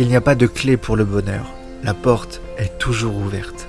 Il n'y a pas de clé pour le bonheur. La porte est toujours ouverte.